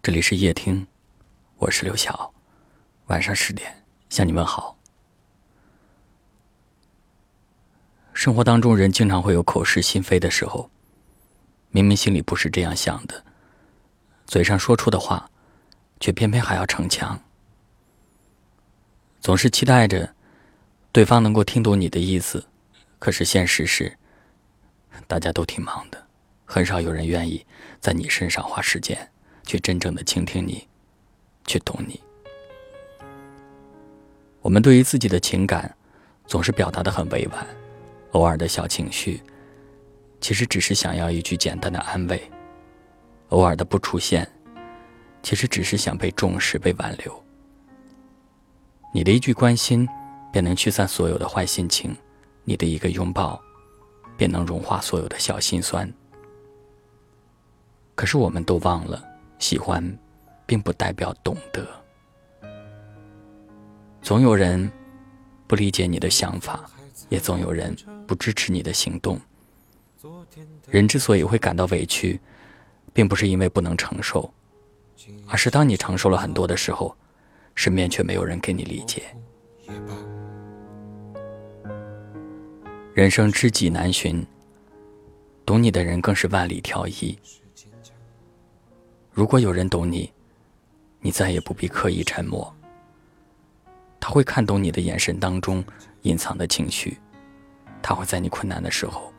这里是夜听，我是刘晓。晚上十点向你问好。生活当中，人经常会有口是心非的时候，明明心里不是这样想的，嘴上说出的话，却偏偏还要逞强。总是期待着对方能够听懂你的意思，可是现实是，大家都挺忙的，很少有人愿意在你身上花时间，去真正的倾听你，去懂你。我们对于自己的情感，总是表达的很委婉，偶尔的小情绪，其实只是想要一句简单的安慰；偶尔的不出现，其实只是想被重视、被挽留。你的一句关心，便能驱散所有的坏心情；你的一个拥抱，便能融化所有的小心酸。可是我们都忘了，喜欢，并不代表懂得。总有人不理解你的想法，也总有人不支持你的行动。人之所以会感到委屈，并不是因为不能承受，而是当你承受了很多的时候。身边却没有人给你理解。人生知己难寻，懂你的人更是万里挑一。如果有人懂你，你再也不必刻意沉默。他会看懂你的眼神当中隐藏的情绪，他会在你困难的时候，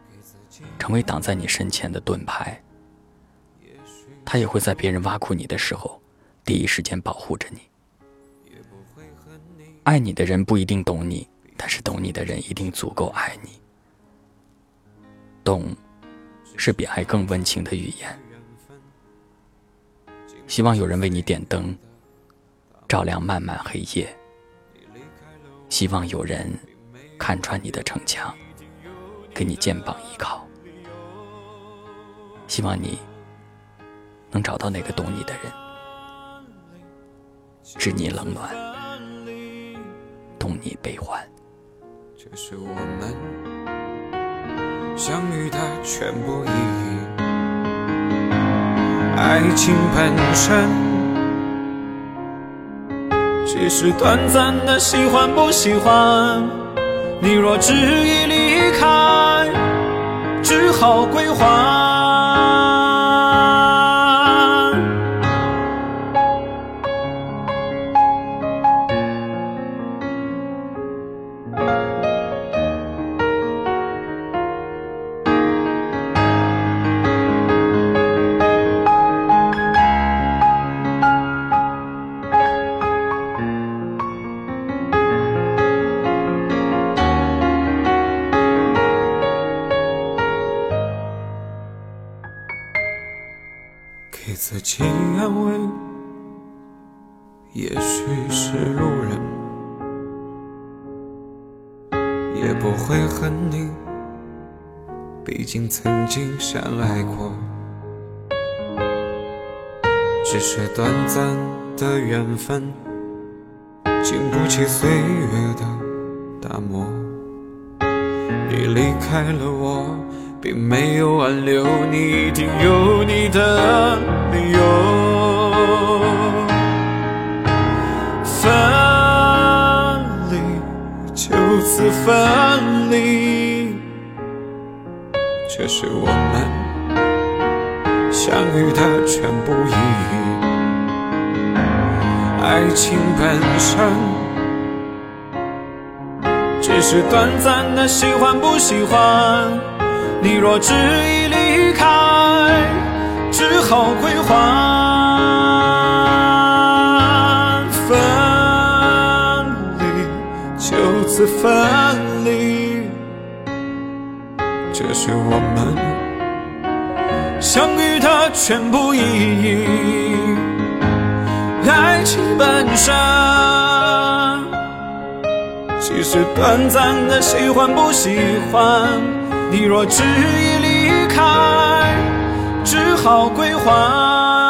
成为挡在你身前的盾牌。他也会在别人挖苦你的时候，第一时间保护着你。爱你的人不一定懂你，但是懂你的人一定足够爱你。懂，是比爱更温情的语言。希望有人为你点灯，照亮漫漫黑夜。希望有人看穿你的逞强，给你肩膀依靠。希望你能找到那个懂你的人，知你冷暖。懂你悲欢，这是我们相遇的全部意义。爱情本身。只是短暂的喜欢不喜欢，你若执意离开，给自己安慰，也许是路人，也不会恨你，毕竟曾经相爱过。只是短暂的缘分，经不起岁月的打磨。你离开了我。并没有挽留你，一定有你的理由。分离，就此分离，这是我们相遇的全部意义。爱情本身只是短暂的喜欢不喜欢。你若执意离开，只好归还。分离，就此分离，这是我们相遇的全部意义。爱情本身，其实短暂的喜欢不喜欢。你若执意离开，只好归还。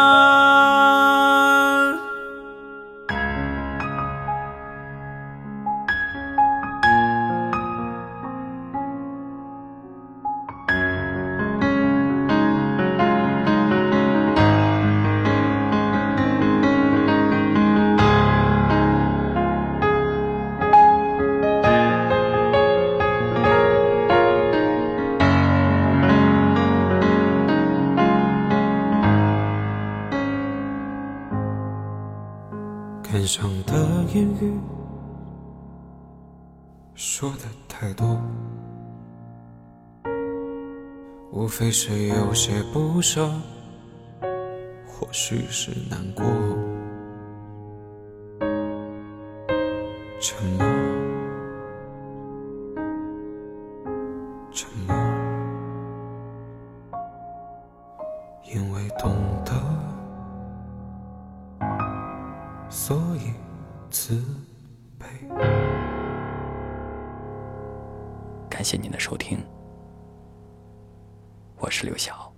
天上的言语说的太多，无非是有些不舍，或许是难过。沉默，沉默，因为懂得，感谢您的收听，我是刘晓。